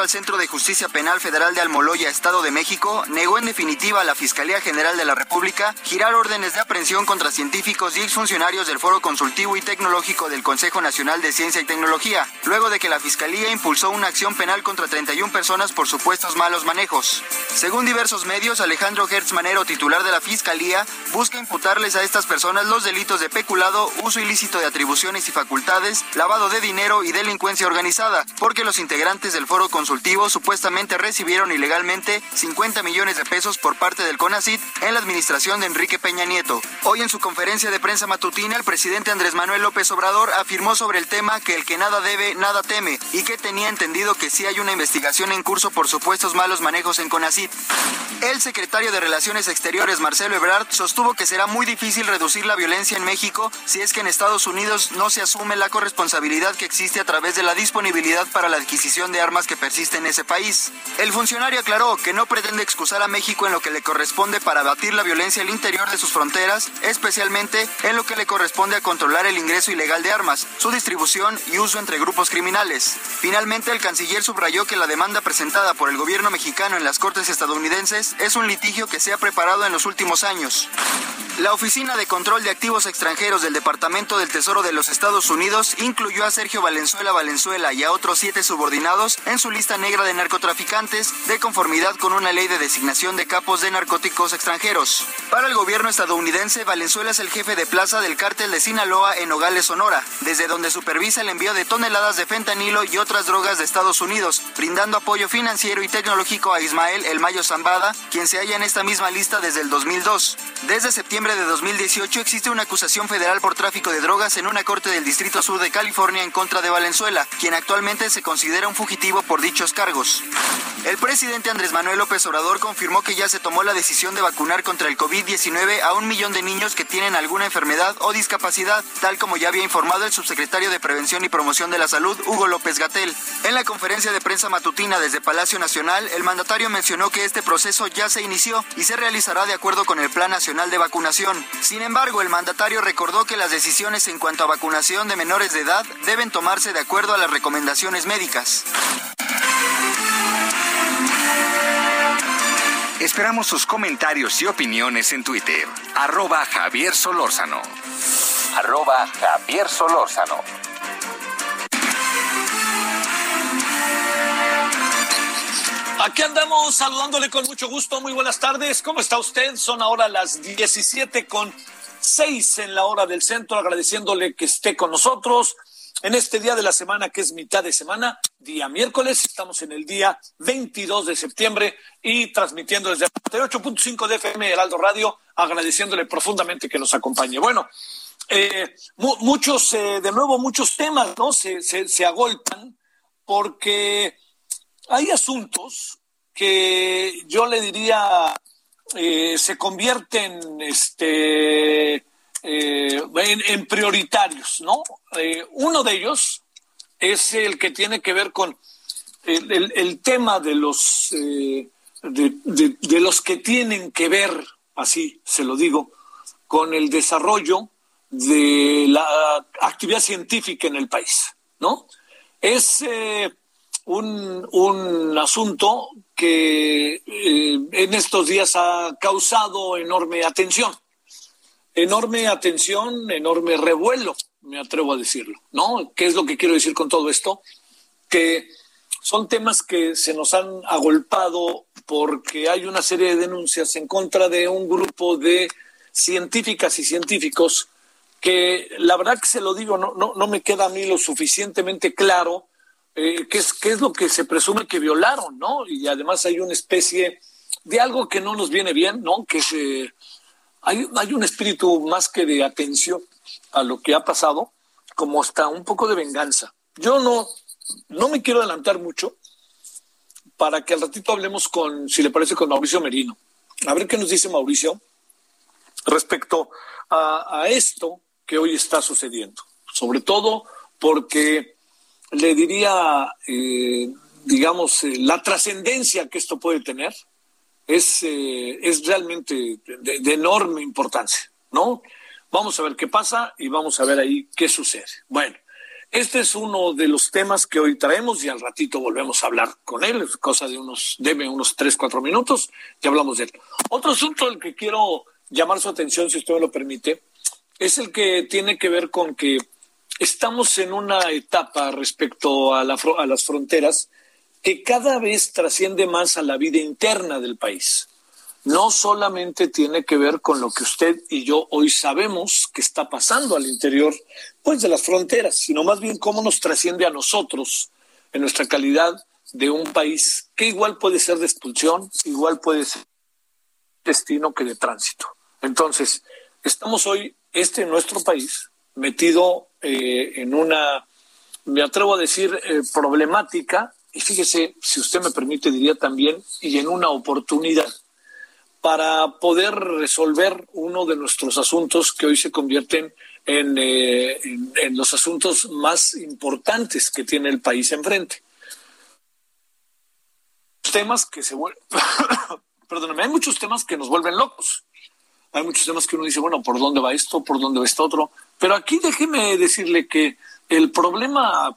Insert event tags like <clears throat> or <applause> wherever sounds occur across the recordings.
Al Centro de Justicia Penal Federal de Almoloya, Estado de México, negó en definitiva a la Fiscalía General de la República girar órdenes de aprehensión contra científicos y exfuncionarios del Foro Consultivo y Tecnológico del Consejo Nacional de Ciencia y Tecnología, luego de que la Fiscalía impulsó una acción penal contra 31 personas por supuestos malos manejos. Según diversos medios, Alejandro Hertz Manero, titular de la Fiscalía, busca imputarles a estas personas los delitos de peculado, uso ilícito de atribuciones y facultades, lavado de dinero y delincuencia organizada, porque los integrantes del foro consultivo supuestamente recibieron ilegalmente 50 millones de pesos por parte del CONACIT en la administración de Enrique Peña Nieto. Hoy en su conferencia de prensa matutina, el presidente Andrés Manuel López Obrador afirmó sobre el tema que el que nada debe, nada teme, y que tenía entendido que sí hay una investigación en curso por supuestos malos manejos en CONACIT. El secretario de Relaciones Exteriores, Marcelo Ebrard, sostuvo que será muy difícil reducir la violencia en México si es que en Estados Unidos no se asume la corresponsabilidad que existe a través de la disponibilidad para la adquisición de armas que persiste en ese país. El funcionario aclaró que no pretende excusar a México en lo que le corresponde para abatir la violencia al interior de sus fronteras, especialmente en lo que le corresponde a controlar el ingreso ilegal de armas, su distribución y uso entre grupos criminales. Finalmente, el canciller subrayó que la demanda presentada por el gobierno mexicano en las Cortes estadounidenses es un litigio que se ha preparado en los últimos años. La Oficina de Control de Activos Extranjeros del Departamento del Tesoro de los Estados Unidos incluyó a Sergio Valenzuela Valenzuela y a otros siete subordinados en su lista negra de narcotraficantes de conformidad con una ley de designación de capos de narcóticos extranjeros. Para el gobierno estadounidense, Valenzuela es el jefe de plaza del cártel de Sinaloa en Nogales, Sonora, desde donde supervisa el envío de toneladas de fentanilo y otras drogas de Estados Unidos, brindando apoyo financiero y tecnológico a Ismael El Mayo Zambada, quien se halla en esta misma lista desde el 2002. Desde septiembre de 2018 existe una acusación federal por tráfico de drogas en una corte del Distrito Sur de California en contra de Valenzuela, quien actualmente se considera un fugitivo por dichos cargos. El presidente Andrés Manuel López Obrador confirmó que ya se tomó la decisión de vacunar contra el COVID-19 a un millón de niños que tienen alguna enfermedad o discapacidad, tal como ya había informado el subsecretario de Prevención y Promoción de la Salud, Hugo López Gatel. En la conferencia de prensa matutina desde Palacio Nacional, el mandatario mencionó que este proceso ya se inició y se realizará de acuerdo con el Plan Nacional de Vacunación. Sin embargo, el mandatario recordó que las decisiones en cuanto a vacunación de menores de edad deben tomarse de acuerdo a las recomendaciones médicas. Esperamos sus comentarios y opiniones en Twitter. Arroba Javier Solórzano. Arroba Javier Solórzano. Aquí andamos saludándole con mucho gusto. Muy buenas tardes. ¿Cómo está usted? Son ahora las 17 con 6 en la hora del centro, agradeciéndole que esté con nosotros en este día de la semana que es mitad de semana, día miércoles. Estamos en el día 22 de septiembre y transmitiendo desde 8.5 de FM Heraldo Radio, agradeciéndole profundamente que nos acompañe. Bueno, eh, mu muchos, eh, de nuevo, muchos temas, ¿no? Se agolpan porque hay asuntos que yo le diría eh, se convierten este, eh, en, prioritarios, ¿no? Eh, uno de ellos es el que tiene que ver con el, el, tema de los, de, los que tienen que ver, así se lo digo, con el desarrollo de la actividad científica en el país, ¿no? Es un, un asunto que eh, en estos días ha causado enorme atención. Enorme atención, enorme revuelo, me atrevo a decirlo, ¿no? ¿Qué es lo que quiero decir con todo esto? Que son temas que se nos han agolpado porque hay una serie de denuncias en contra de un grupo de científicas y científicos que la verdad que se lo digo, no, no, no me queda a mí lo suficientemente claro eh, qué, es, qué es lo que se presume que violaron, ¿no? Y además hay una especie de algo que no nos viene bien, ¿no? Que se, hay, hay un espíritu más que de atención a lo que ha pasado, como hasta un poco de venganza. Yo no, no me quiero adelantar mucho para que al ratito hablemos con, si le parece, con Mauricio Merino. A ver qué nos dice Mauricio respecto a esto que hoy está sucediendo. Sobre todo porque le diría, eh, digamos, eh, la trascendencia que esto puede tener es, eh, es realmente de, enorme importancia, ¿no? Vamos a ver qué pasa y vamos a ver ahí qué sucede. Bueno, este es uno de los temas que hoy traemos y al ratito volvemos a hablar con él, cosa de unos, debe unos tres, cuatro minutos, y hablamos de él. Otro asunto al que quiero llamar su atención, si usted me lo permite, es el que tiene que ver con que estamos en una etapa respecto a, la, a, las fronteras que cada vez trasciende más a la vida interna del país. No solamente tiene que ver con lo que usted y yo hoy sabemos que está pasando al interior pues, de las fronteras, sino más bien cómo nos trasciende a nosotros en nuestra calidad de un país que igual puede ser de expulsión, igual puede ser destino que de tránsito. Entonces, estamos hoy, este nuestro país, metido eh, en una, me atrevo a decir, eh, problemática, y fíjese, si usted me permite, diría también, y en una oportunidad para poder resolver uno de nuestros asuntos que hoy se convierten en, eh, en, en los asuntos más importantes que tiene el país enfrente. temas que se vuelven, <coughs> perdóname, hay muchos temas que nos vuelven locos. Hay muchos temas que uno dice, bueno, ¿por dónde va esto? ¿Por dónde va esto otro? Pero aquí déjeme decirle que el problema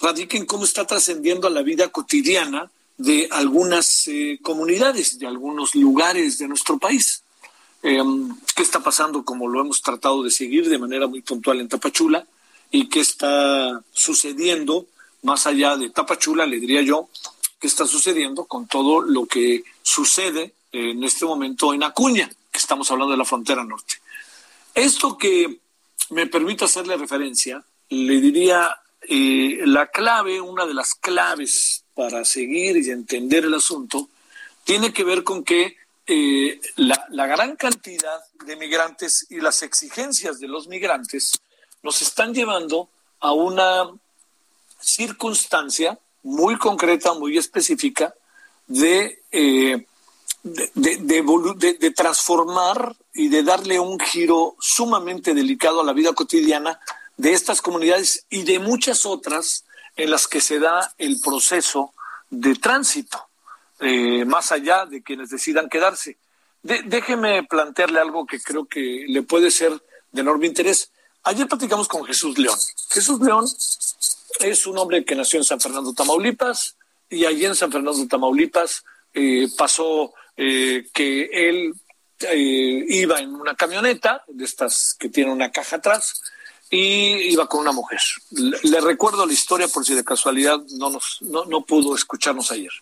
radica en cómo está trascendiendo a la vida cotidiana de algunas eh, comunidades, de algunos lugares de nuestro país. Em, ¿Qué está pasando como lo hemos tratado de seguir de manera muy puntual en Tapachula? ¿Y qué está sucediendo más allá de Tapachula, le diría yo, qué está sucediendo con todo lo que sucede en este momento en Acuña, que estamos hablando de la frontera norte? Esto que me permite hacerle referencia, le diría eh, la clave, una de las claves para seguir y entender el asunto, tiene que ver con que eh, la, gran cantidad de migrantes y las exigencias de los migrantes nos están llevando a una circunstancia muy concreta, muy específica de, eh, de, transformar y de darle un giro sumamente delicado a la vida cotidiana de estas comunidades y de muchas otras en las que se da el proceso de tránsito. Eh, más allá de quienes decidan quedarse. déjeme plantearle algo que creo que le puede ser de enorme interés. Ayer platicamos con Jesús León. Jesús León es un hombre que nació en San Fernando, Tamaulipas, y allí en San Fernando, Tamaulipas, eh, pasó eh, que él iba en una camioneta, de estas que tiene una caja atrás, y iba con una mujer. Le, recuerdo la historia por si de casualidad no, nos, no, no pudo escucharnos ayer.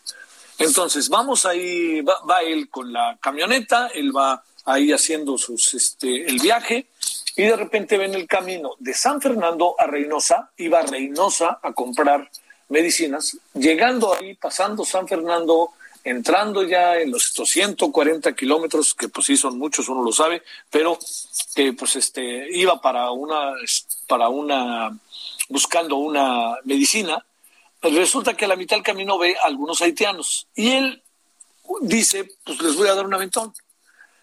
Entonces, vamos ahí, va, él con la camioneta, él va ahí haciendo sus, este, el viaje y de repente ven el camino de San Fernando a Reynosa, iba a Reynosa a comprar medicinas, llegando ahí, pasando San Fernando, entrando ya en los 140 kilómetros, que pues sí son muchos, uno lo sabe, pero que pues este iba para una, para una, buscando una medicina, pues resulta que a la mitad del camino ve a algunos haitianos y él dice, pues les voy a dar un aventón.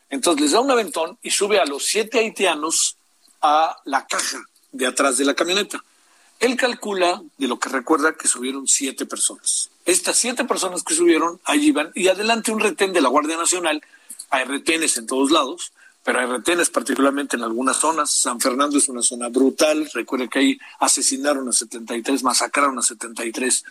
Entonces les da un aventón y sube a los siete haitianos a la caja de atrás de la camioneta. Él calcula, de lo que recuerda, que subieron siete personas. Estas siete personas que subieron, allí van, y adelante un retén de la Guardia Nacional, hay retenes en todos lados, pero hay retenes particularmente en algunas zonas. San Fernando es una zona brutal. Recuerde que ahí asesinaron a 73, masacraron a 73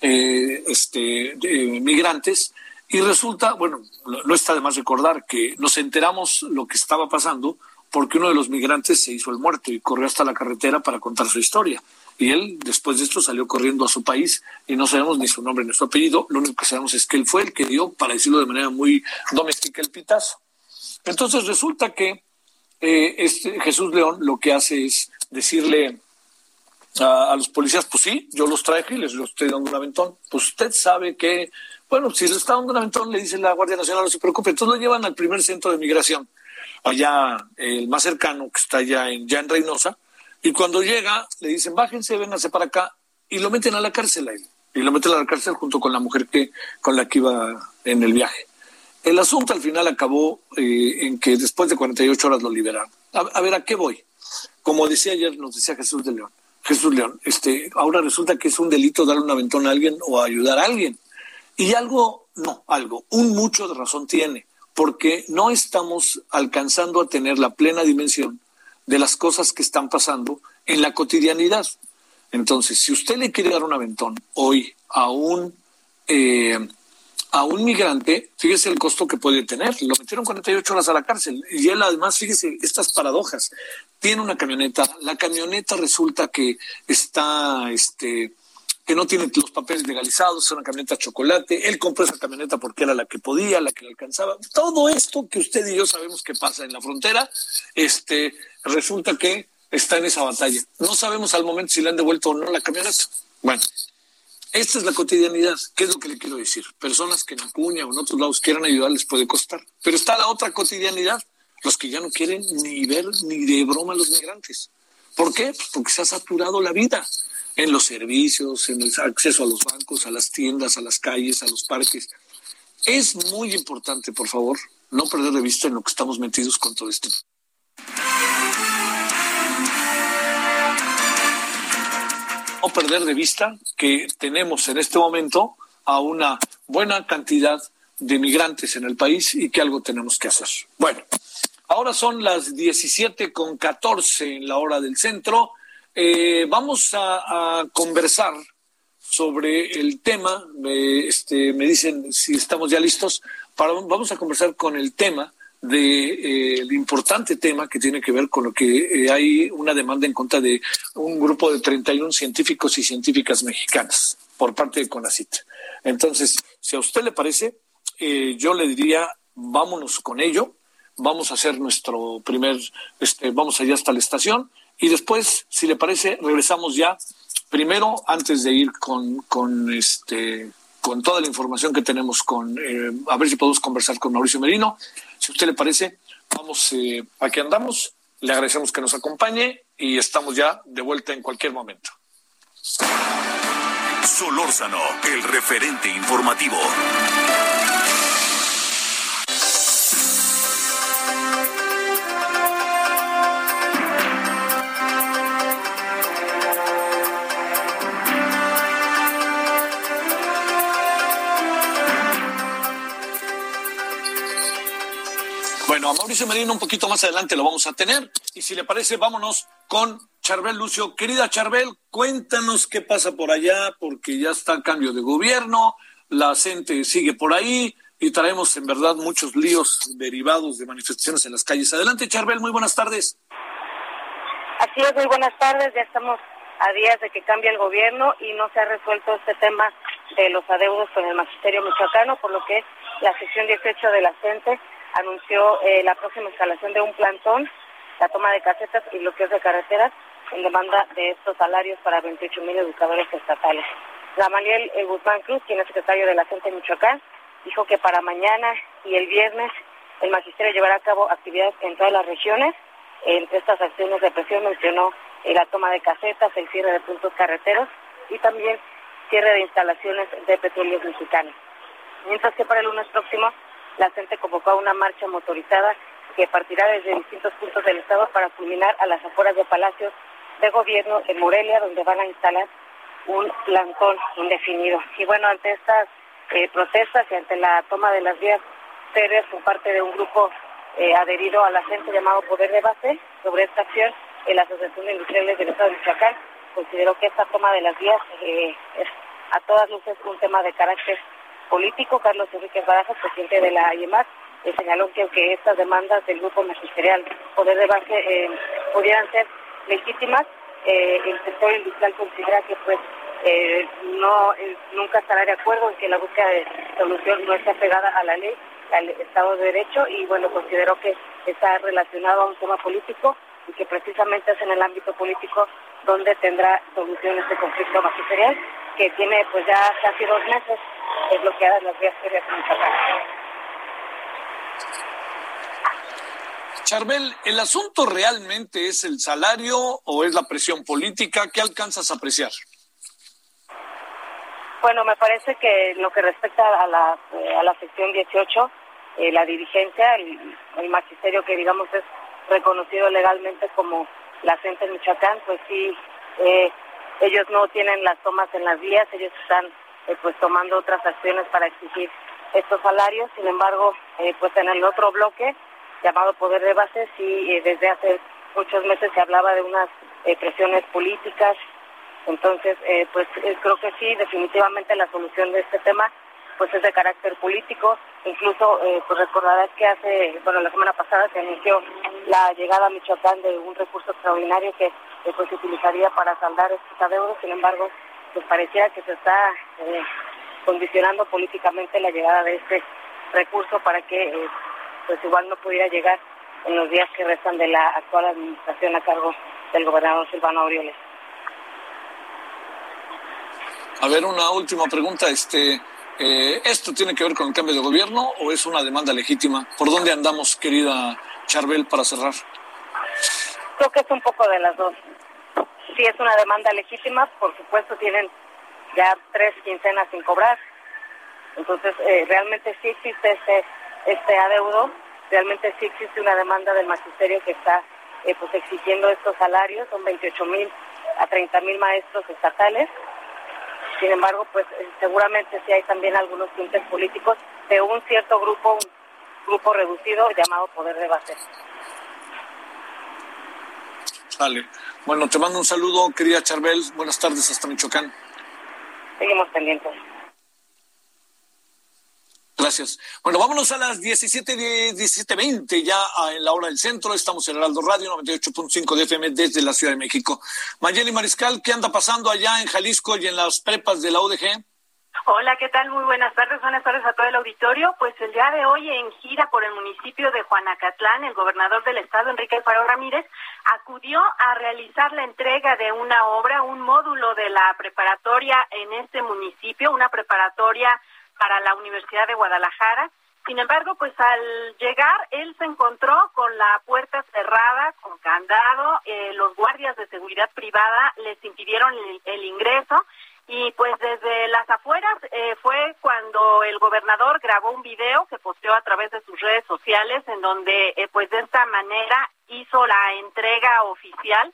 eh, este, eh, migrantes. Y resulta, bueno, no está de más recordar que nos enteramos lo que estaba pasando porque uno de los migrantes se hizo el muerto y corrió hasta la carretera para contar su historia. Y él, después de esto, salió corriendo a su país y no sabemos ni su nombre ni su apellido. Lo único que sabemos es que él fue el que dio, para decirlo de manera muy doméstica, el pitazo. Entonces resulta que eh, este Jesús León lo que hace es decirle a, los policías, pues sí, yo los traje y les estoy dando un aventón. Pues usted sabe que, bueno, si le está dando un aventón, le dice la Guardia Nacional, no se preocupe. Entonces lo llevan al primer centro de migración, allá el más cercano, que está allá en, ya en Reynosa, y cuando llega, le dicen, bájense, vénganse para acá, y lo meten a la cárcel ahí. Y lo meten a la cárcel junto con la mujer que, con la que iba en el viaje. El asunto al final acabó eh, en que después de 48 horas lo liberaron. A, ver, ¿a qué voy? Como decía ayer, nos decía Jesús de León. Jesús León, este, ahora resulta que es un delito darle un aventón a alguien o ayudar a alguien. Y algo, no, algo, un mucho de razón tiene, porque no estamos alcanzando a tener la plena dimensión de las cosas que están pasando en la cotidianidad. Entonces, si usted le quiere dar un aventón hoy a un eh, a un migrante, fíjese el costo que puede tener. Lo metieron 48 horas a la cárcel. Y él además, fíjese estas paradojas. Tiene una camioneta. La camioneta resulta que está, este, que no tiene los papeles legalizados, es una camioneta chocolate. Él compró esa camioneta porque era la que podía, la que le alcanzaba. Todo esto que usted y yo sabemos que pasa en la frontera, este, resulta que está en esa batalla. No sabemos al momento si le han devuelto o no la camioneta. Bueno, esta es la cotidianidad. ¿Qué es lo que le quiero decir? Personas que en Acuña o en otros lados quieran ayudar les puede costar. Pero está la otra cotidianidad. Los que ya no quieren ni ver ni de broma a los migrantes. ¿Por qué? Pues porque se ha saturado la vida en los servicios, en el acceso a los bancos, a las tiendas, a las calles, a los parques. Es muy importante, por favor, no perder de vista en lo que estamos metidos con todo esto. no perder de vista que tenemos en este momento a una buena cantidad de migrantes en el país y que algo tenemos que hacer. Bueno, ahora son las 17 con 14 en la hora del centro. Eh, vamos a, conversar sobre el tema. este, me dicen si estamos ya listos. Para, vamos a conversar con el tema de eh, importante tema que tiene que ver con lo que eh, hay una demanda en contra de un grupo de 31 científicos y científicas mexicanas por parte de CONACIT. Entonces, si a usted le parece, eh, yo le diría, vámonos con ello, vamos a hacer nuestro primer, este, vamos allá hasta la estación y después, si le parece, regresamos ya, primero, antes de ir con, con este con toda la información que tenemos con, eh, a ver si podemos conversar con Mauricio Merino. Si a usted le parece, vamos, eh, aquí andamos, le agradecemos que nos acompañe y estamos ya de vuelta en cualquier momento. Solórzano, el referente informativo. Bueno, a Mauricio Merino un poquito más adelante lo vamos a tener. Y si le parece, vámonos con Charbel Lucio. Querida Charbel, cuéntanos qué pasa por allá, porque ya está cambio de gobierno, la gente sigue por ahí y traemos en verdad muchos líos derivados de manifestaciones en las calles. Adelante, Charbel, muy buenas tardes. Así es, muy buenas tardes. Ya estamos a días de que cambie el gobierno y no se ha resuelto este tema de los adeudos con el magisterio michoacano, por lo que la sesión 18 de la gente anunció eh, la próxima instalación de un plantón, la toma de casetas y bloqueos de carreteras en demanda de estos salarios para 28 mil educadores estatales. Gamaliel eh, Guzmán Cruz, quien es secretario de la Gente Michoacán, dijo que para mañana y el viernes el magisterio llevará a cabo actividades en todas las regiones. Entre estas acciones de presión mencionó eh, la toma de casetas, el cierre de puntos carreteros y también cierre de instalaciones de petróleos mexicanos. Mientras que para el lunes próximo la gente convocó a una marcha motorizada que partirá desde distintos puntos del estado para culminar a las afueras de Palacios de Gobierno en Morelia, donde van a instalar un plantón indefinido. Y bueno, ante estas eh, protestas y ante la toma de las vías férreas por parte de un grupo eh, adherido a la gente llamado Poder de Base, sobre esta acción, la Asociación de Industriales del Estado de Michoacán consideró que esta toma de las vías eh, es a todas luces un tema de carácter político, Carlos Enrique Barajas, presidente de la IEMAC, eh, señaló que aunque estas demandas del grupo magisterial Poder de Base eh, pudieran ser legítimas, eh, el sector industrial considera que pues no nunca estará de acuerdo en que la búsqueda de solución no esté pegada a la ley, al Estado de Derecho y bueno, consideró que está relacionado a un tema político y que precisamente es en el ámbito político donde tendrá solución este conflicto magisterial que tiene pues ya casi dos meses bloqueadas las vías ferias en Michoacán. Charbel, ¿el asunto realmente es el salario o es la presión política? ¿Qué alcanzas a apreciar? Bueno, me parece que lo que respecta a la, eh, a la sección 18, eh, la dirigencia, el, el, magisterio que digamos es reconocido legalmente como la gente en Michoacán, pues sí, eh, ellos no tienen las tomas en las vías, ellos están eh, pues tomando otras acciones para exigir estos salarios. Sin embargo, eh, pues en el otro bloque llamado Poder de Base, sí, eh, desde hace muchos meses se hablaba de unas presiones políticas. Entonces, pues creo que sí, definitivamente la solución de este tema pues es de carácter político. Incluso, pues recordarás que hace, bueno, la semana pasada se anunció la llegada a Michoacán de un recurso extraordinario que pues se utilizaría para saldar estos adeudos. Sin embargo, pues parecía que se está eh, condicionando políticamente la llegada de este recurso para que eh, pues igual no pudiera llegar en los días que restan de la actual administración a cargo del gobernador Silvano Aureoles. A ver, una última pregunta. Este, eh, ¿Esto tiene que ver con el cambio de gobierno o es una demanda legítima? ¿Por dónde andamos, querida Charbel, para cerrar? Creo que es un poco de las dos sí es una demanda legítima, por supuesto tienen ya tres quincenas sin cobrar. Entonces, eh, realmente sí existe este, adeudo, realmente sí existe una demanda del magisterio que está eh, pues exigiendo estos salarios, son 28 mil a 30 mil maestros estatales. Sin embargo, pues eh, seguramente sí hay también algunos tintes políticos de un cierto grupo, un grupo reducido llamado Poder de Base. Vale. Bueno, te mando un saludo, querida Charbel. Buenas tardes hasta Michoacán. Seguimos pendientes. Gracias. Bueno, vámonos a las 17, 17.20 ya en la hora del centro. Estamos en Heraldo Radio 98.5 de FM desde la Ciudad de México. Mayeli Mariscal, ¿qué anda pasando allá en Jalisco y en las prepas de la UDG? Hola, ¿qué tal? Muy buenas tardes. Buenas tardes a todo el auditorio. Pues el día de hoy en gira por el municipio de Juanacatlán, el gobernador del estado, Enrique Alfaro Ramírez, acudió a realizar la entrega de una obra, un módulo de la preparatoria en este municipio, una preparatoria para la Universidad de Guadalajara. Sin embargo, pues al llegar, él se encontró con la puerta cerrada, con candado, eh, los guardias de seguridad privada les impidieron el, ingreso y pues desde las afueras eh, fue cuando el gobernador grabó un video que posteó a través de sus redes sociales en donde eh, pues de esta manera hizo la entrega oficial,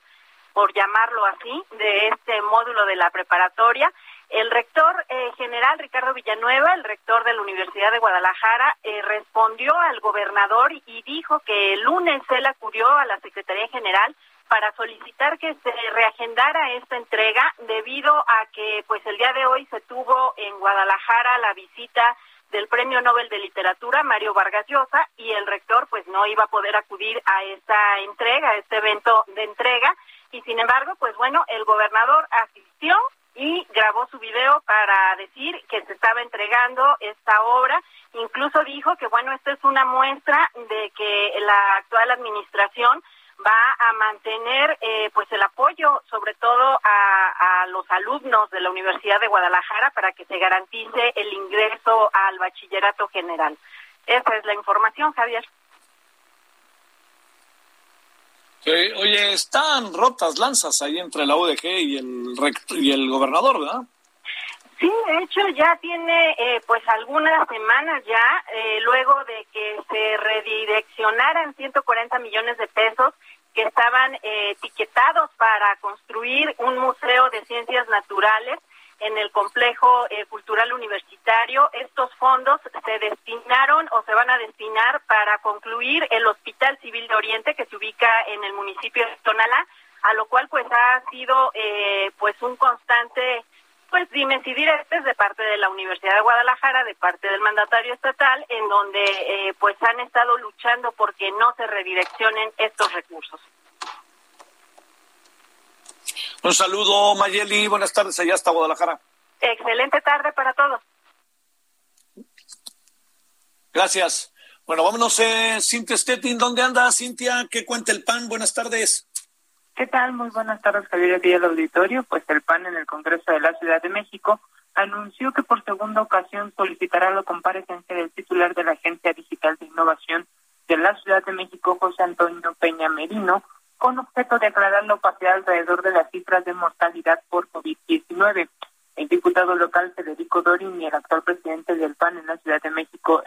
por llamarlo así, de este módulo de la preparatoria. El rector eh, general Ricardo Villanueva, el rector de la Universidad de Guadalajara, eh, respondió al gobernador y dijo que el lunes él acudió a la Secretaría General para solicitar que se reagendara esta entrega debido a que pues el día de hoy se tuvo en Guadalajara la visita del Premio Nobel de Literatura Mario Vargas Llosa y el rector pues no iba a poder acudir a esta entrega, a este evento de entrega y sin embargo pues bueno, el gobernador asistió y grabó su video para decir que se estaba entregando esta obra. Incluso dijo que, bueno, esta es una muestra de que la actual administración va a mantener eh, pues el apoyo sobre todo a, los alumnos de la Universidad de Guadalajara para que se garantice el ingreso al bachillerato general. Esa es la información, Javier. oye, están rotas lanzas ahí entre la UDG y el, y el gobernador, ¿verdad? Sí, de hecho ya tiene eh, pues algunas semanas ya, eh, luego de que se redireccionaran 140 millones de pesos que estaban eh, etiquetados para construir un museo de ciencias naturales en el complejo eh, cultural universitario. Estos fondos se destinaron o se van a destinar para concluir el Hospital Civil de Oriente que se ubica en el municipio de Tonalá, a lo cual pues ha sido eh, pues un constante pues y diretes de parte de la Universidad de Guadalajara, de parte del mandatario estatal, en donde eh, pues han estado luchando porque no se redireccionen estos recursos. Un saludo, Mayeli. Buenas tardes allá hasta Guadalajara. Excelente tarde para todos. Gracias. Bueno, vámonos, eh, Cintia Stettin. ¿Dónde anda, Cintia? ¿Qué cuenta el PAN? Buenas tardes. ¿Qué tal? Muy buenas tardes, Javier, aquí al auditorio. Pues el PAN en el Congreso de la Ciudad de México anunció que por segunda ocasión solicitará la comparecencia del titular de la Agencia Digital de Innovación de la Ciudad de México, José Antonio Peña Merino, con objeto de aclarar la opacidad alrededor de las cifras de mortalidad por COVID-19. El diputado local Federico Dorin y el actual presidente del PAN en la Ciudad de México,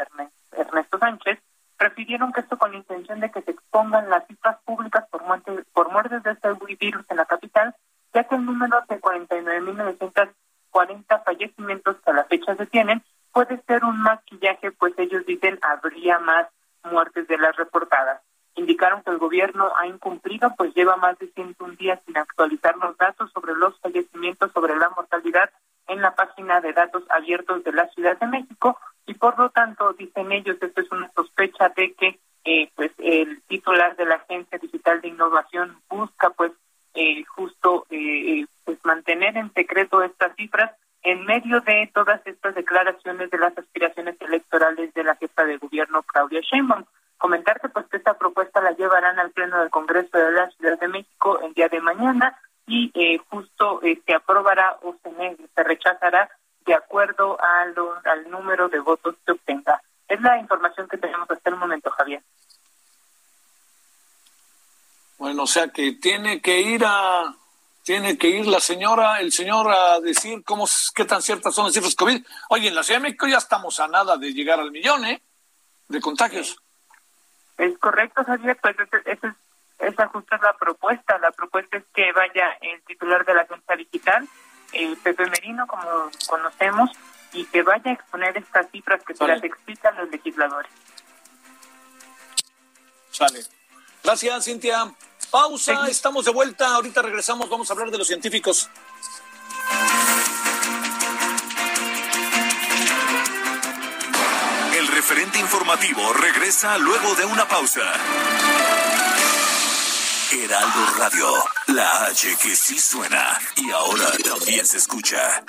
Ernesto Sánchez, refirieron que esto con la intención de que se expongan las cifras públicas por, muerte, por muertes de este virus en la capital, ya que el número de 49.940 fallecimientos que a la fecha se tienen puede ser un maquillaje, pues ellos dicen habría más muertes de las reportadas. Indicaron que el gobierno ha incumplido, pues lleva más de 101 días sin actualizar los datos sobre los fallecimientos, sobre la mortalidad en la página de datos abiertos de la Ciudad de México y por lo tanto dicen ellos esto es una sospecha de que eh, pues el titular de la Agencia Digital de Innovación busca pues eh, justo eh, pues mantener en secreto estas cifras en medio de todas estas declaraciones de las aspiraciones electorales de la jefa de gobierno Claudia Sheinbaum. Comentarte pues que esta propuesta la llevarán al pleno del Congreso de la Ciudad de México el día de mañana y eh, justo eh, se aprobará o se, se rechazará de acuerdo a al número de votos que obtenga. Es la información que tenemos hasta el momento, Javier. Bueno, o sea que tiene que ir a tiene que ir la señora, el señor a decir cómo qué tan ciertas son las cifras COVID. Oye, en la Ciudad de México ya estamos a nada de llegar al millón, ¿eh? De contagios. Es correcto, Javier, pues esa, esa justo es la propuesta. La propuesta es que vaya el titular de la agencia digital eh, Pepe Merino, como conocemos, y que vaya a exponer estas cifras que se las explican los legisladores. Sale. Gracias, Cintia. Pausa, estamos de vuelta. Ahorita regresamos, vamos a hablar de los científicos. El referente informativo regresa luego de una pausa. Heraldo Radio, la H que sí suena y ahora también se escucha.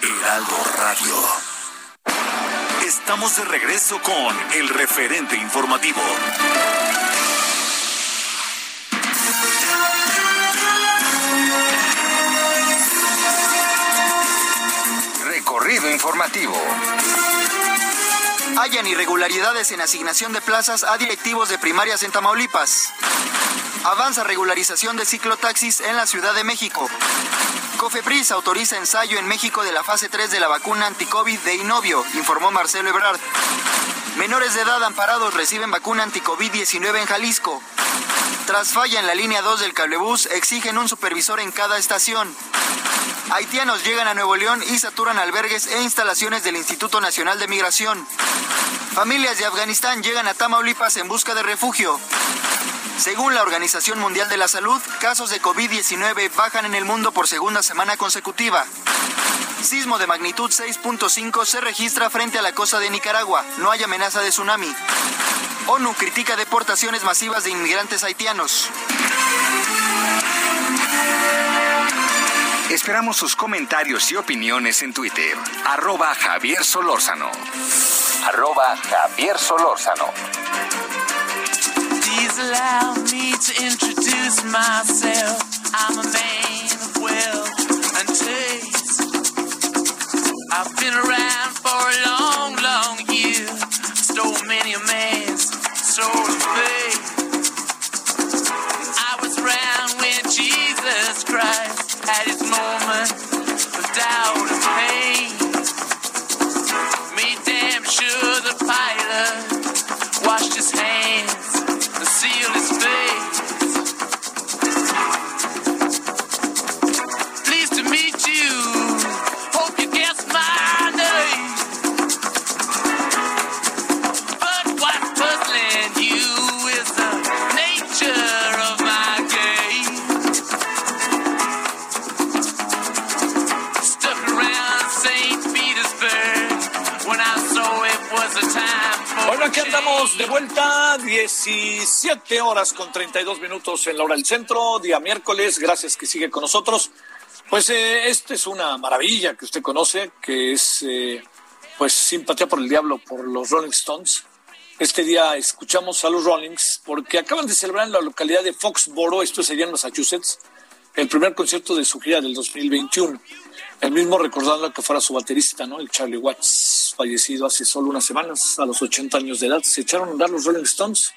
Heraldo Radio. Estamos de regreso con el referente informativo. Informativo. Hayan irregularidades en asignación de plazas a directivos de primarias en Tamaulipas. Avanza regularización de ciclotaxis en la Ciudad de México. Cofepris autoriza ensayo en México de la fase 3 de la vacuna anticovid de Inovio, informó Marcelo Ebrard. Menores de edad amparados reciben vacuna anticovid-19 en Jalisco. Tras falla en la línea 2 del cablebús, exigen un supervisor en cada estación. Haitianos llegan a Nuevo León y saturan albergues e instalaciones del Instituto Nacional de Migración. Familias de Afganistán llegan a Tamaulipas en busca de refugio. Según la Organización Mundial de la Salud, casos de COVID-19 bajan en el mundo por segunda semana consecutiva. Sismo de magnitud 6.5 se registra frente a la costa de Nicaragua. No hay amenaza de tsunami. ONU critica deportaciones masivas de inmigrantes haitianos. Esperamos sus comentarios y opiniones en Twitter. Arroba Javier Solórzano. Arroba Javier Solórzano. I've been around for a long, long year. Stole many a man's soul of faith. I was around when Jesus Christ had his moment 17 horas con 32 minutos en la hora del centro, día miércoles, gracias que sigue con nosotros. Pues eh, esta es una maravilla que usted conoce, que es eh, pues simpatía por el diablo por los Rolling Stones. Este día escuchamos a los Rollings porque acaban de celebrar en la localidad de Foxboro, esto sería en Massachusetts, el primer concierto de su gira del 2021. El mismo recordando que fuera su baterista, ¿no? El Charlie Watts, fallecido hace solo unas semanas, a los 80 años de edad. Se echaron a andar los Rolling Stones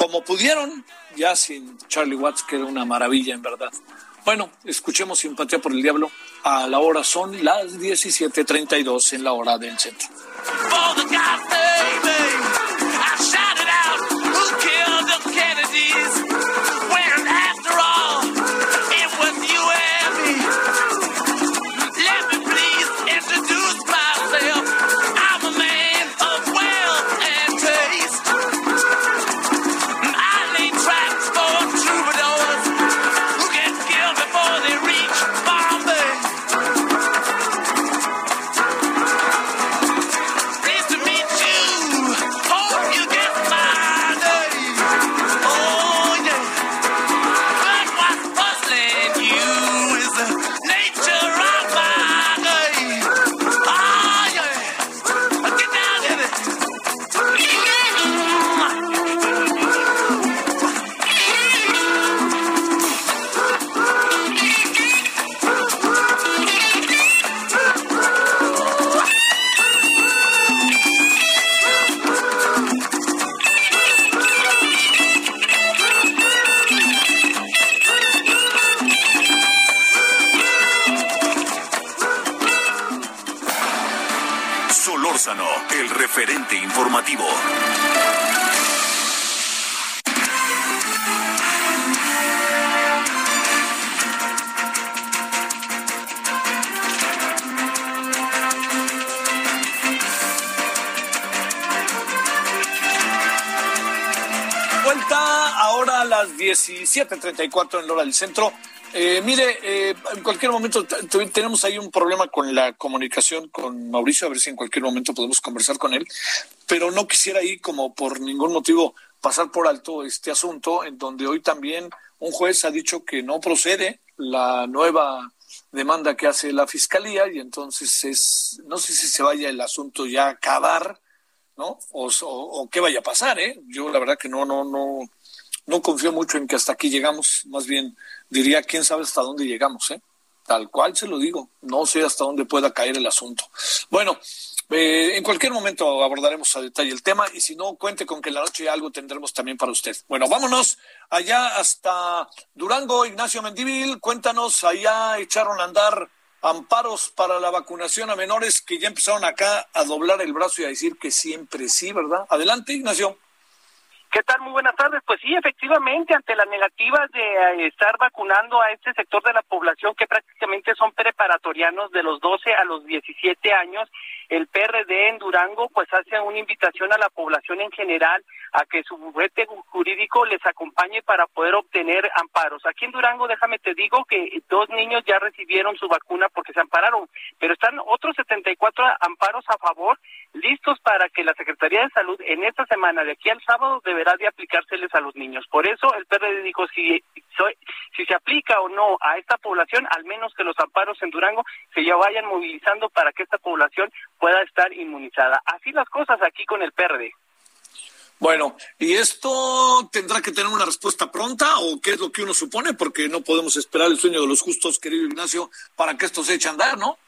como pudieron, ya sin Charlie Watts, que era una maravilla en verdad. Bueno, escuchemos Simpatía por el Diablo. A la hora son las 17:32 en la hora del centro. 17.34 en la hora del centro. Eh, mire, eh, en cualquier momento tenemos ahí un problema con la comunicación con Mauricio, a ver si en cualquier momento podemos conversar con él, pero no quisiera ahí como por ningún motivo pasar por alto este asunto en donde hoy también un juez ha dicho que no procede la nueva demanda que hace la fiscalía y entonces es, no sé si se vaya el asunto ya a acabar, ¿no? O, o, o qué vaya a pasar, ¿eh? Yo la verdad que no, no, no, no confío mucho en que hasta aquí llegamos, más bien diría quién sabe hasta dónde llegamos, ¿eh? Tal cual se lo digo, no sé hasta dónde pueda caer el asunto. Bueno, eh, en cualquier momento abordaremos a detalle el tema y si no, cuente con que en la noche algo tendremos también para usted. Bueno, vámonos allá hasta Durango, Ignacio Mendívil, cuéntanos, allá echaron a andar amparos para la vacunación a menores que ya empezaron acá a doblar el brazo y a decir que siempre sí, ¿verdad? Adelante, Ignacio. ¿Qué tal? Muy buenas tardes. Pues sí, efectivamente, ante las negativas de eh, estar vacunando a este sector de la población que prácticamente son preparatorianos de los 12 a los 17 años, el PRD en Durango pues hace una invitación a la población en general a que su bufete jurídico les acompañe para poder obtener amparos. Aquí en Durango, déjame te digo que dos niños ya recibieron su vacuna porque se ampararon, pero están otros 74 amparos a favor listos para que la Secretaría de Salud en esta semana, de aquí al sábado, deberá de aplicárseles a los niños. Por eso el PRD dijo, si, si se aplica o no a esta población, al menos que los amparos en Durango se ya vayan movilizando para que esta población pueda estar inmunizada. Así las cosas aquí con el PRD. Bueno, ¿y esto tendrá que tener una respuesta pronta o qué es lo que uno supone? Porque no podemos esperar el sueño de los justos, querido Ignacio, para que esto se eche a andar, ¿no?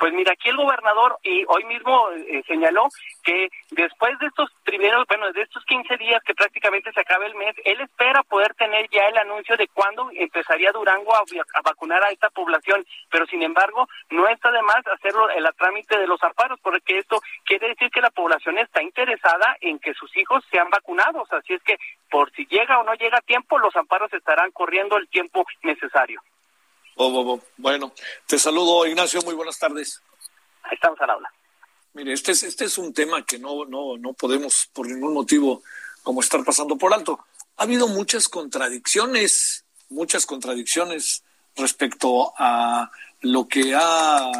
Pues mira, aquí el gobernador y hoy mismo eh, señaló que después de estos primeros, bueno, de estos 15 días que prácticamente se acaba el mes, él espera poder tener ya el anuncio de cuándo empezaría Durango a, a vacunar a esta población, pero sin embargo no está de más hacerlo el trámite de los amparos, porque esto quiere decir que la población está interesada en que sus hijos sean vacunados, así es que por si llega o no llega a tiempo, los amparos estarán corriendo el tiempo necesario. Oh, oh, oh. Bueno, te saludo, Ignacio, muy buenas tardes. Ahí estamos al habla. Mire, este es, este es un tema que no, no, no podemos por ningún motivo como estar pasando por alto. Ha habido muchas contradicciones, muchas contradicciones respecto a lo que ha,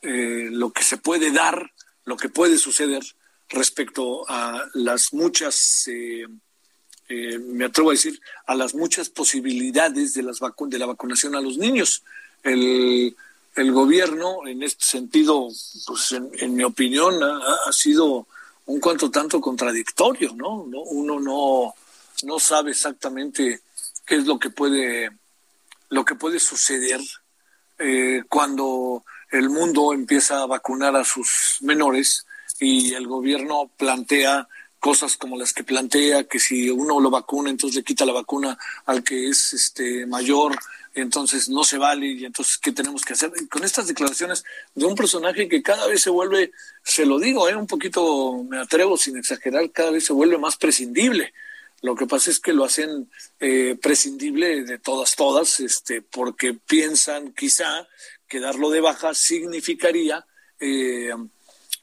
eh, lo que se puede dar, lo que puede suceder respecto a las muchas, eh, eh, me atrevo a decir, a las muchas posibilidades de, las vacu- de la vacunación a los niños. El, el gobierno, en este sentido, pues en, mi opinión, ha, ha sido un cuanto tanto contradictorio, ¿no? No- Uno no, no sabe exactamente qué es lo que puede, lo que puede suceder eh, cuando el mundo empieza a vacunar a sus menores y el gobierno plantea cosas como las que plantea, que si uno lo vacuna, entonces le quita la vacuna al que es este mayor, entonces no se vale, y entonces, ¿qué tenemos que hacer? Con estas declaraciones de un personaje que cada vez se vuelve, se lo digo, ¿eh? un poquito, me atrevo sin exagerar, cada vez se vuelve más prescindible. Lo que pasa es que lo hacen eh, prescindible de todas, todas, este, porque piensan quizá que darlo de baja significaría eh,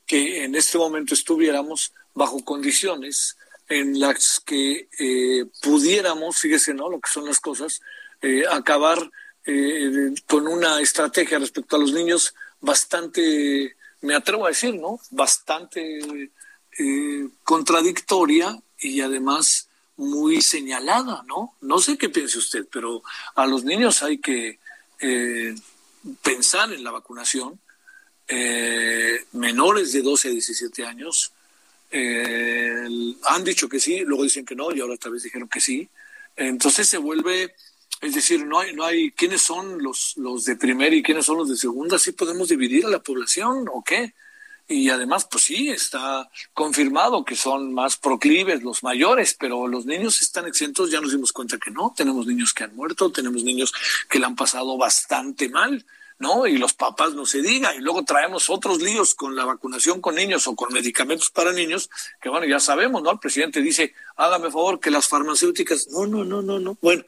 que en este momento estuviéramos bajo condiciones en las que eh, pudiéramos, fíjese, ¿no? Lo que son las cosas, eh, acabar eh, con una estrategia respecto a los niños bastante, me atrevo a decir, ¿no? Bastante contradictoria y además muy señalada, ¿no? No sé qué piense usted, pero a los niños hay que pensar en la vacunación. Menores de 12 a 17 años eh, han dicho que sí, luego dicen que no y ahora otra vez dijeron que sí. Entonces se vuelve, es decir, no hay, no hay quiénes son los, los de primera y quiénes son los de segunda, sí podemos dividir a la población o qué. Y además, pues sí, está confirmado que son más proclives los mayores, pero los niños están exentos, ya nos dimos cuenta que no. Tenemos niños que han muerto, tenemos niños que la han pasado bastante mal. ¿No? Y los papás no se diga, y luego traemos otros líos con la vacunación con niños o con medicamentos para niños, que bueno, ya sabemos, ¿no? El presidente dice, hágame favor que las farmacéuticas, no, no, no, no, no, bueno,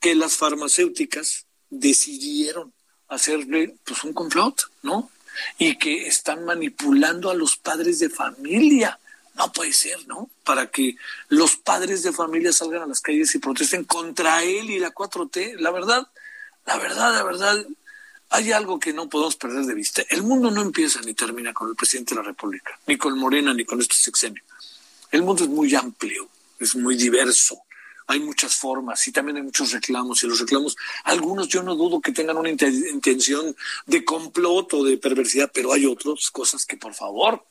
que las farmacéuticas decidieron hacerle pues un complot, ¿no? Y que están manipulando a los padres de familia. No puede ser, ¿no? Para que los padres de familia salgan a las calles y protesten contra él y la 4T. La verdad, la verdad, la verdad, hay algo que no podemos perder de vista. El mundo no empieza ni termina con el presidente de la República, ni con Morena, ni con este sexenio. El mundo es muy amplio, es muy diverso. Hay muchas formas y también hay muchos reclamos. Y los reclamos, algunos yo no dudo que tengan una intención de complot o de perversidad, pero hay otras cosas que, por favor,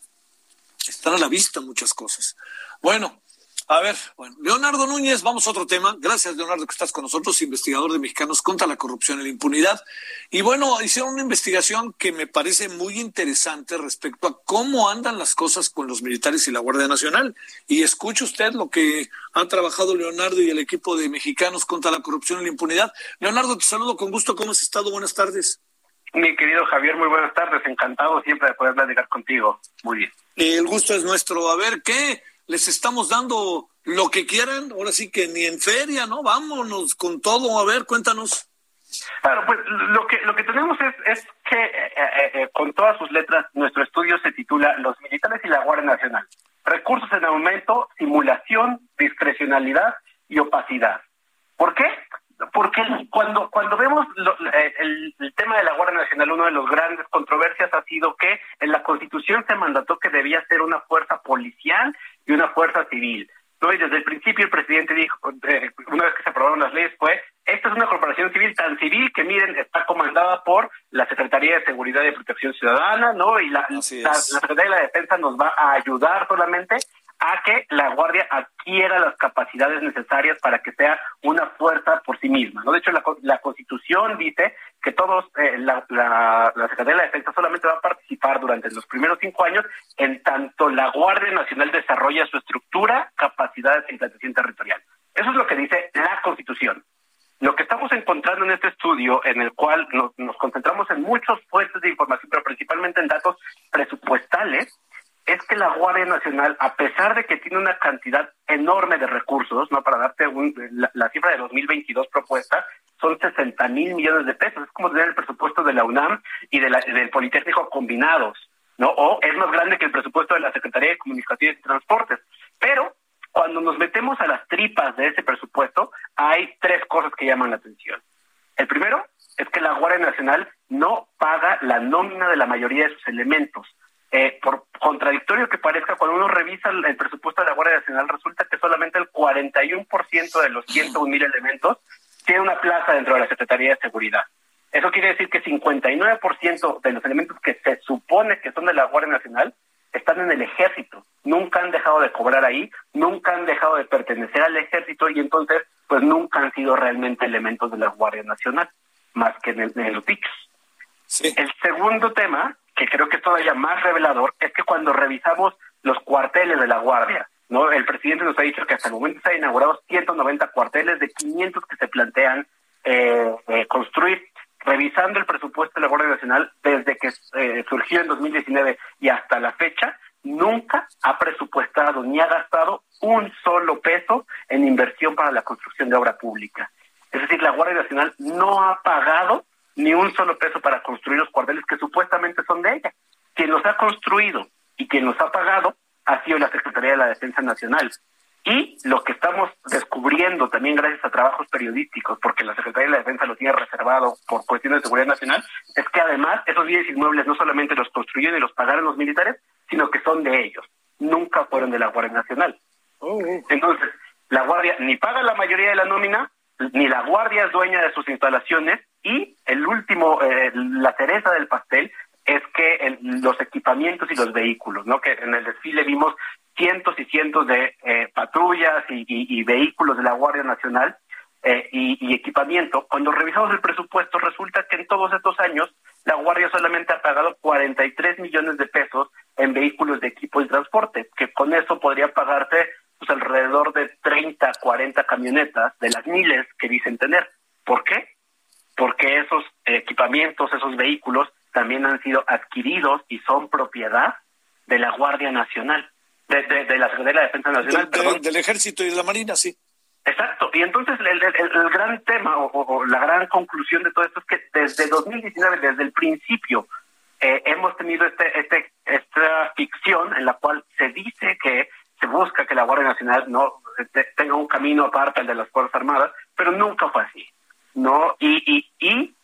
están a la vista muchas cosas. Bueno, a ver, bueno, Leonardo Núñez, vamos a otro tema. Gracias, Leonardo, que estás con nosotros, investigador de Mexicanos contra la corrupción y la impunidad. Y bueno, hicieron una investigación que me parece muy interesante respecto a cómo andan las cosas con los militares y la Guardia Nacional. Y escuche usted lo que ha trabajado Leonardo y el equipo de Mexicanos contra la corrupción y la impunidad. Leonardo, te saludo con gusto. ¿Cómo has estado? Buenas tardes. Mi querido Javier, muy buenas tardes. Encantado siempre de poder platicar contigo. Muy bien. El gusto es nuestro. A ver, ¿qué? Les estamos dando lo que quieran, ahora sí que ni en feria, ¿no? Vámonos con todo, a ver, cuéntanos. Claro, pues lo que lo que tenemos es, que eh, eh, eh, con todas sus letras nuestro estudio se titula Los militares y la Guardia Nacional. Recursos en aumento, simulación, discrecionalidad y opacidad. ¿Por qué? Porque cuando cuando vemos el, el, tema de la Guardia Nacional, una de las grandes controversias ha sido que en la Constitución se mandató que debía ser una fuerza policial y una fuerza civil. ¿no? Y desde el principio el presidente dijo, eh, una vez que se aprobaron las leyes, fue, esta es una corporación civil tan civil que, miren, está comandada por la Secretaría de Seguridad y Protección Ciudadana, ¿no? Y la, la, la Secretaría de la Defensa nos va a ayudar solamente a que la Guardia adquiera las capacidades necesarias para que sea una fuerza por sí misma. ¿no? De hecho, la, la Constitución dice que todos, eh, la, la, la, Secretaría de la Defensa solamente va a participar durante los primeros cinco años en tanto la Guardia Nacional desarrolla su estructura, capacidades e implantación territorial. Eso es lo que dice la Constitución. Lo que estamos encontrando en este estudio, en el cual nos, nos concentramos en muchas fuentes de información, pero principalmente en datos presupuestales, es que la Guardia Nacional, a pesar de que tiene una cantidad enorme de recursos, no para darte un, la, cifra de 2022 propuesta, son 60 mil millones de pesos. Es como tener el presupuesto de la UNAM y de la, del Politécnico combinados, ¿no? O es más grande que el presupuesto de la Secretaría de Comunicaciones y Transportes. Pero cuando nos metemos a las tripas de ese presupuesto, hay tres cosas que llaman la atención. El primero es que la Guardia Nacional no paga la nómina de la mayoría de sus elementos eh, por contradictorio que parezca, cuando uno revisa el, presupuesto de la Guardia Nacional, resulta que solamente el 41% de los 101 mil elementos tiene una plaza dentro de la Secretaría de Seguridad. Eso quiere decir que 59% de los elementos que se supone que son de la Guardia Nacional están en el ejército. Nunca han dejado de cobrar ahí, nunca han dejado de pertenecer al ejército y entonces pues nunca han sido realmente elementos de la Guardia Nacional, más que en, el, los dichos. El segundo tema que creo que es todavía más revelador, es que cuando revisamos los cuarteles de la Guardia, ¿no? El presidente nos ha dicho que hasta el momento se han inaugurado 190 cuarteles de 500 que se plantean eh, eh, construir. Revisando el presupuesto de la Guardia Nacional desde que eh, surgió en 2019 y hasta la fecha, nunca ha presupuestado ni ha gastado un solo peso en inversión para la construcción de obra pública. Es decir, la Guardia Nacional no ha pagado ni un solo peso para construir los cuarteles que supuestamente son de ella. Quien los ha construido y quien los ha pagado ha sido la Secretaría de la Defensa Nacional. Y lo que estamos descubriendo también gracias a trabajos periodísticos, porque la Secretaría de la Defensa lo tiene reservado por cuestiones de seguridad nacional, es que además esos bienes inmuebles no solamente los construyeron y los pagaron los militares, sino que son de ellos. Nunca fueron de la Guardia Nacional. Oh, oh. Entonces, la Guardia ni paga la mayoría de la nómina, ni la Guardia es dueña de sus instalaciones, y el último, eh, la cereza del pastel es que los equipamientos y los vehículos, ¿no? Que en el desfile vimos cientos y cientos de eh, patrullas y, vehículos de la Guardia Nacional eh, y, equipamiento. Cuando revisamos el presupuesto, resulta que en todos estos años la Guardia solamente ha pagado 43 millones de pesos en vehículos de equipo y transporte, que con eso podría pagarse pues, alrededor de 30, 40 camionetas de las miles que dicen tener. ¿Por qué? porque esos equipamientos, esos vehículos también han sido adquiridos y son propiedad de la Guardia Nacional, de, de, la Secretaría de Defensa Nacional. Del, del Ejército y de la Marina, sí. Exacto, y entonces el, el, gran tema o, la gran conclusión de todo esto es que desde 2019, desde el principio, eh, hemos tenido este, este, esta ficción en la cual se dice que se busca que la Guardia Nacional no tenga un camino aparte al de las Fuerzas Armadas, pero nunca fue así, ¿no? Y, y, y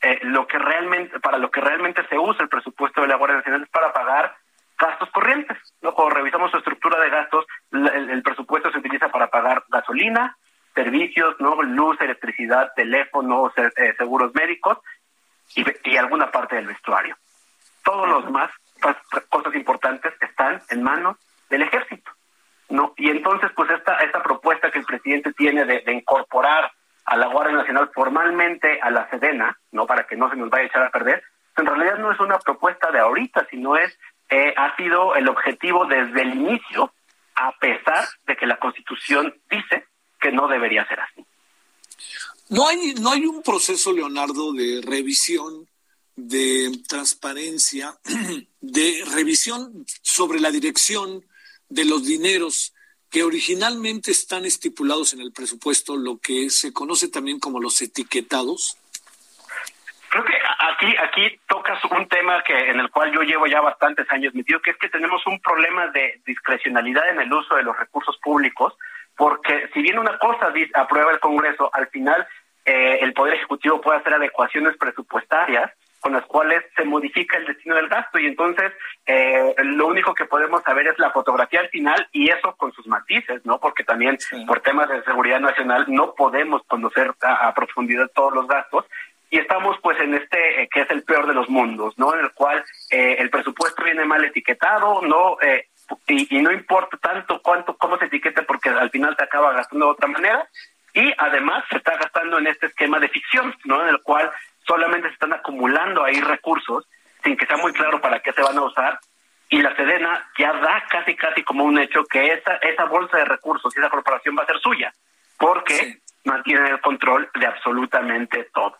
eh, lo que realmente, para lo que realmente se usa el presupuesto de la Guardia Nacional es para pagar gastos corrientes. ¿no? Cuando revisamos su estructura de gastos, el, presupuesto se utiliza para pagar gasolina, servicios, ¿no? luz, electricidad, teléfono, eh, seguros médicos y, alguna parte del vestuario. Todos los demás cosas importantes están en manos del ejército. ¿no? Y entonces, pues esta, esta propuesta que el presidente tiene de, incorporar a la Guardia Nacional formalmente a la Sedena, no para que no se nos vaya a echar a perder, en realidad no es una propuesta de ahorita, sino es eh, ha sido el objetivo desde el inicio, a pesar de que la Constitución dice que no debería ser así. No hay, no hay un proceso, Leonardo, de revisión, de transparencia, <clears throat> de revisión sobre la dirección de los dineros que originalmente están estipulados en el presupuesto, lo que se conoce también como los etiquetados, Creo que aquí aquí tocas un tema que en el cual yo llevo ya bastantes años metido, que es que tenemos un problema de discrecionalidad en el uso de los recursos públicos, porque si bien una cosa aprueba el Congreso, al final eh, el Poder Ejecutivo puede hacer adecuaciones presupuestarias con las cuales se modifica el destino del gasto y entonces eh, lo único que podemos saber es la fotografía al final y eso con sus matices, ¿no? Porque también por temas de seguridad nacional no podemos conocer a profundidad todos los gastos y estamos pues en este eh, que es el peor de los mundos, ¿no? En el cual eh, el presupuesto viene mal etiquetado, no eh, y, no importa tanto cuánto cómo se etiquete porque al final se acaba gastando de otra manera y además se está gastando en este esquema de ficción, ¿no? En el cual solamente se están acumulando ahí recursos sin que sea muy claro para qué se van a usar y la Sedena ya da casi casi como un hecho que esa esa bolsa de recursos y esa corporación va a ser suya porque mantiene el control de absolutamente todo.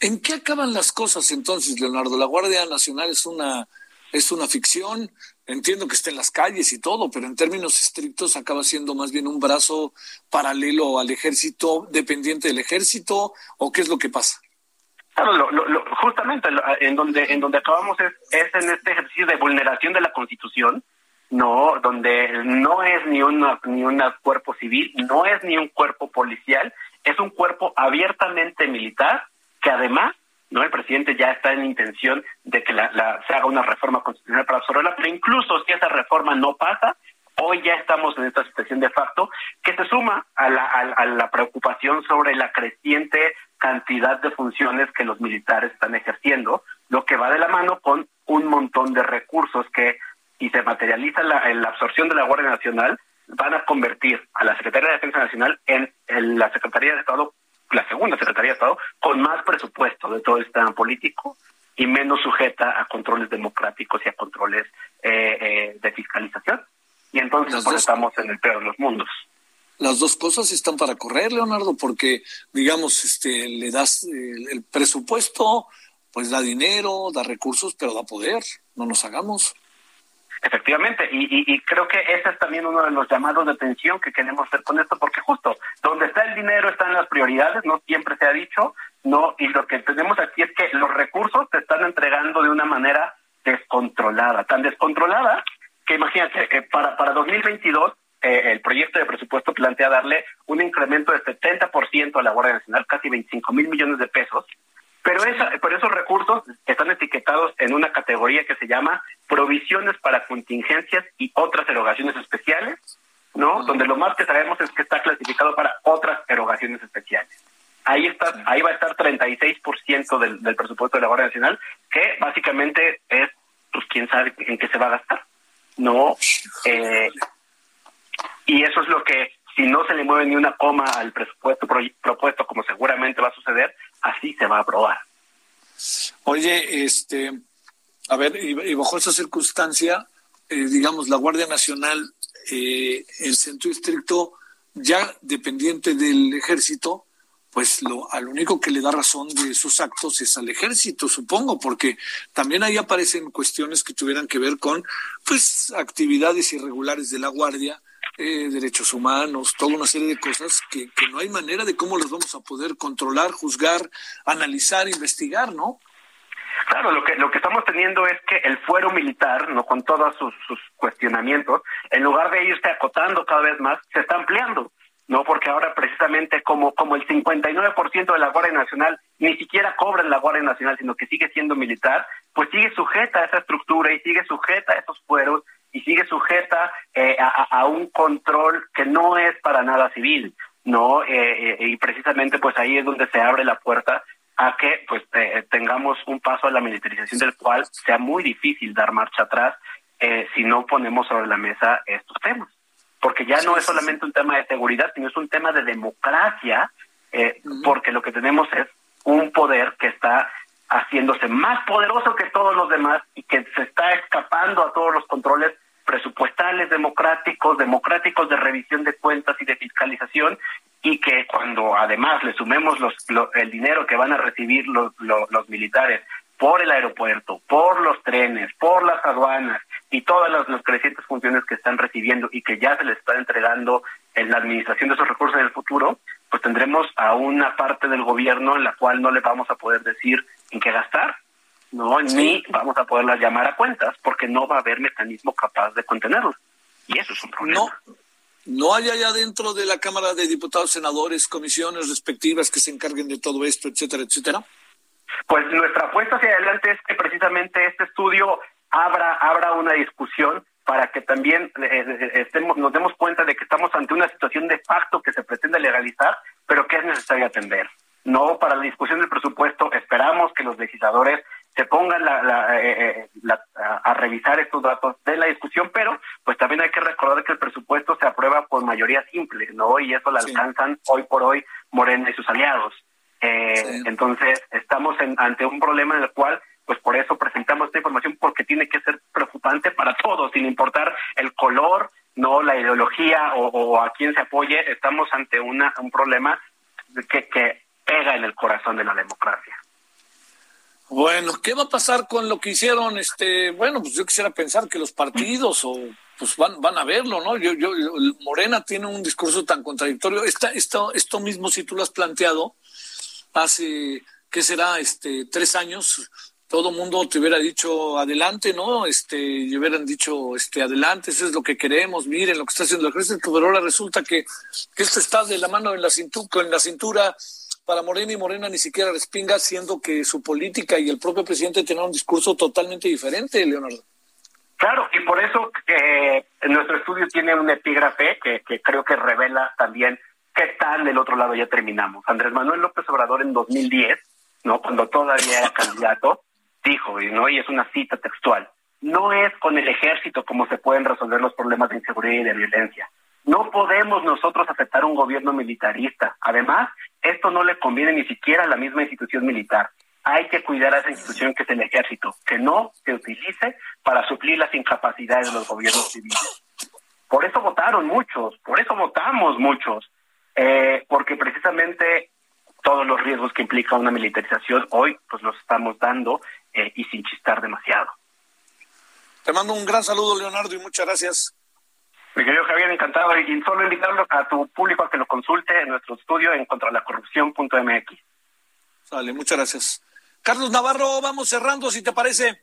¿En qué acaban las cosas entonces, Leonardo? La Guardia Nacional es una es una ficción. Entiendo que está en las calles y todo, pero en términos estrictos acaba siendo más bien un brazo paralelo al ejército, dependiente del ejército, o qué es lo que pasa. Claro, lo, justamente en donde en donde acabamos es, es en este ejercicio de vulneración de la Constitución, no, donde no es ni una ni un cuerpo civil, no es ni un cuerpo policial, es un cuerpo abiertamente militar que además no el presidente ya está en intención de que la, se haga una reforma constitucional para absorberla, pero incluso si esa reforma no pasa, hoy ya estamos en esta situación de facto que se suma a la, a la preocupación sobre la creciente cantidad de funciones que los militares están ejerciendo, lo que va de la mano con un montón de recursos que, y se materializa la, en la absorción de la Guardia Nacional, van a convertir a la Secretaría de Defensa Nacional en la Secretaría de Estado la segunda Secretaría de Estado, con más presupuesto de todo el sistema político y menos sujeta a controles democráticos y a controles eh, eh, de fiscalización. Y entonces pues, estamos en el peor de los mundos. Las dos cosas están para correr, Leonardo, porque, digamos, este, le das el, el presupuesto, pues da dinero, da recursos, pero da poder. No nos hagamos. Efectivamente, y, y, creo que ese es también uno de los llamados de atención que queremos hacer con esto, porque justo donde está el dinero están las prioridades, no siempre se ha dicho, no, y lo que tenemos aquí es que los recursos se están entregando de una manera descontrolada, tan descontrolada que imagínate, eh, para, para 2022 eh, el proyecto de presupuesto plantea darle un incremento de 70% a la Guardia Nacional, casi 25 mil millones de pesos, pero, esa, pero esos recursos están etiquetados en una categoría que se llama provisiones para contingencias y otras erogaciones especiales, ¿no? Donde lo más que sabemos es que está clasificado para otras erogaciones especiales. Ahí está, ahí va a estar 36% del, del presupuesto de la Guardia Nacional, que básicamente es, pues quién sabe en qué se va a gastar, ¿no? Eh, y eso es lo que, si no se le mueve ni una coma al presupuesto propuesto, como seguramente va a suceder, así se va a aprobar. Oye, este, a ver, y, bajo esa circunstancia, eh, digamos, la Guardia Nacional, eh, en sentido estricto, ya dependiente del ejército, pues lo, al único que le da razón de esos actos es al ejército, supongo, porque también ahí aparecen cuestiones que tuvieran que ver con, pues, actividades irregulares de la Guardia, eh, derechos humanos, toda una serie de cosas que, no hay manera de cómo las vamos a poder controlar, juzgar, analizar, investigar, ¿no? Claro, lo que lo que estamos teniendo es que el fuero militar, no con todos sus, sus cuestionamientos, en lugar de irse acotando cada vez más, se está ampliando. No, porque ahora precisamente como, como el 59% de la Guardia Nacional ni siquiera cobra en la Guardia Nacional, sino que sigue siendo militar, pues sigue sujeta a esa estructura y sigue sujeta a esos fueros y sigue sujeta eh, a, a, un control que no es para nada civil, ¿no? Eh, eh, y precisamente pues ahí es donde se abre la puerta a que pues eh, tengamos un paso a la militarización del cual sea muy difícil dar marcha atrás eh, si no ponemos sobre la mesa estos temas. Porque ya no es solamente un tema de seguridad, sino es un tema de democracia, eh, porque lo que tenemos es un poder que está haciéndose más poderoso que todos los demás y que se está escapando a todos los controles presupuestales democráticos, democráticos de revisión de cuentas y de fiscalización, y que cuando además le sumemos los, el dinero que van a recibir los militares por el aeropuerto, por los trenes, por las aduanas, y todas las, las, crecientes funciones que están recibiendo y que ya se les está entregando en la administración de esos recursos en el futuro, pues tendremos a una parte del gobierno en la cual no le vamos a poder decir en qué gastar, no sí. ni vamos a poderlas llamar a cuentas porque no va a haber mecanismo capaz de contenerlo. Y eso es un problema. No. ¿No hay allá dentro de la Cámara de Diputados, senadores, comisiones respectivas que se encarguen de todo esto, etcétera, etcétera? Pues nuestra apuesta hacia adelante es que precisamente este estudio abra, abra una discusión para que también eh, estemos, nos demos cuenta de que estamos ante una situación de facto que se pretende legalizar, pero que es necesario atender. No para la discusión del presupuesto esperamos que los legisladores se pongan la, la, eh, la, a, revisar estos datos de la discusión, pero pues también hay que recordar que el presupuesto se aprueba por mayoría simple, ¿no? Y eso lo sí. alcanzan hoy por hoy Morena y sus aliados. Eh, sí. Entonces, estamos en, ante un problema en el cual pues por eso presentamos esta información porque tiene que ser preocupante para todos, sin importar el color, no la ideología o, o a quién se apoye, estamos ante una, un problema que, que en el corazón de la democracia. Bueno, ¿qué va a pasar con lo que hicieron? Este, bueno, pues yo quisiera pensar que los partidos o pues van, van a verlo, ¿no? Yo, yo, Morena tiene un discurso tan contradictorio. Esta, esto, esto mismo, si tú lo has planteado hace, ¿qué será? Este, tres años, todo mundo te hubiera dicho adelante, ¿no? Este, y hubieran dicho, este, adelante, eso es lo que queremos, miren lo que está haciendo el ejército, pero ahora resulta que, que esto está de la mano en la cintura, en la cintura para Morena y Morena ni siquiera respinga, siendo que su política y el propio presidente tienen un discurso totalmente diferente, Leonardo. Claro, y por eso eh, nuestro estudio tiene un epígrafe que, creo que revela también qué tal del otro lado ya terminamos. Andrés Manuel López Obrador en 2010, ¿no? cuando todavía era candidato, dijo, ¿no? y es una cita textual, no es con el ejército como se pueden resolver los problemas de inseguridad y de violencia. No podemos nosotros aceptar un gobierno militarista. Además, esto no le conviene ni siquiera a la misma institución militar. Hay que cuidar a esa institución que es el ejército, que no se utilice para suplir las incapacidades de los gobiernos civiles. Por eso votaron muchos, por eso votamos muchos, eh, porque precisamente todos los riesgos que implica una militarización hoy pues los estamos dando eh, y sin chistar demasiado. Te mando un gran saludo, Leonardo, y muchas gracias. Mi querido Javier, encantado. Y solo invitarlo a tu público a que lo consulte en nuestro estudio en contralacorrupción.mx. Sale, muchas gracias. Carlos Navarro, vamos cerrando, si te parece.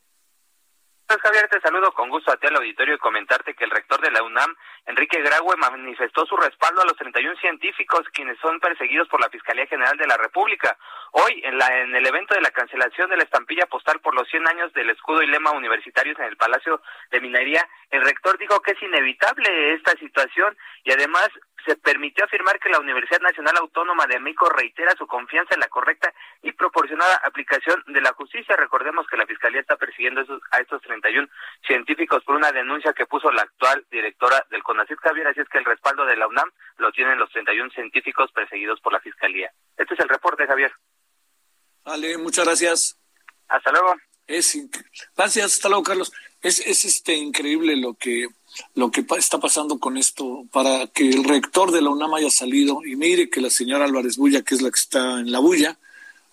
Pues Javier, te saludo con gusto a ti al auditorio y comentarte que el rector de la UNAM, Enrique Graue, manifestó su respaldo a los 31 científicos quienes son perseguidos por la Fiscalía General de la República. Hoy, en, la, en el evento de la cancelación de la estampilla postal por los 100 años del escudo y lema universitarios en el Palacio de Minería, el rector dijo que es inevitable esta situación y además se permitió afirmar que la Universidad Nacional Autónoma de México reitera su confianza en la correcta y proporcionada aplicación de la justicia. Recordemos que la Fiscalía está persiguiendo a estos 31 científicos por una denuncia que puso la actual directora del CONACYT, Javier, así es que el respaldo de la UNAM lo tienen los 31 científicos perseguidos por la Fiscalía. Este es el reporte, Javier. Vale, muchas gracias. Hasta luego. Es gracias, hasta luego, Carlos. Es, es este increíble lo que lo que está pasando con esto para que el rector de la UNAM haya salido y mire que la señora Álvarez Bulla, que es la que está en la bulla,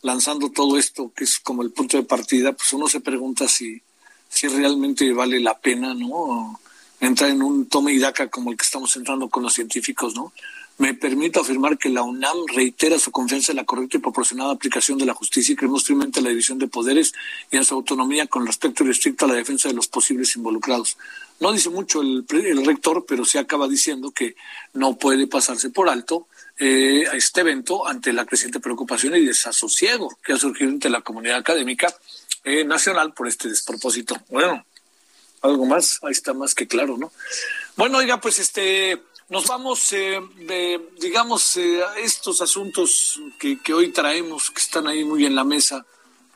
lanzando todo esto, que es como el punto de partida, pues uno se pregunta si, si realmente vale la pena, ¿no? Entrar en un tome y daca como el que estamos entrando con los científicos, ¿no? Me permito afirmar que la UNAM reitera su confianza en la correcta y proporcionada aplicación de la justicia y creemos firmemente en la división de poderes y en su autonomía con respecto irrestricto a la defensa de los posibles involucrados. No dice mucho el, el rector, pero sí acaba diciendo que no puede pasarse por alto eh, a este evento ante la creciente preocupación y desasosiego que ha surgido entre la comunidad académica eh, nacional por este despropósito. Bueno, algo más, ahí está más que claro, ¿no? Bueno, oiga, pues este nos vamos, eh, de, digamos, eh, a estos asuntos que, que, hoy traemos, que están ahí muy en la mesa,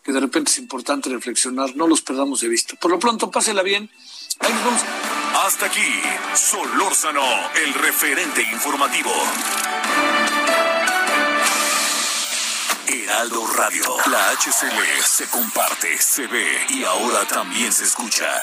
que de repente es importante reflexionar, no los perdamos de vista. Por lo pronto, pásela bien. Ahí nos vamos. Hasta aquí, Solórzano, el referente informativo. Heraldo Radio, la HCL se comparte, se ve y ahora también se escucha.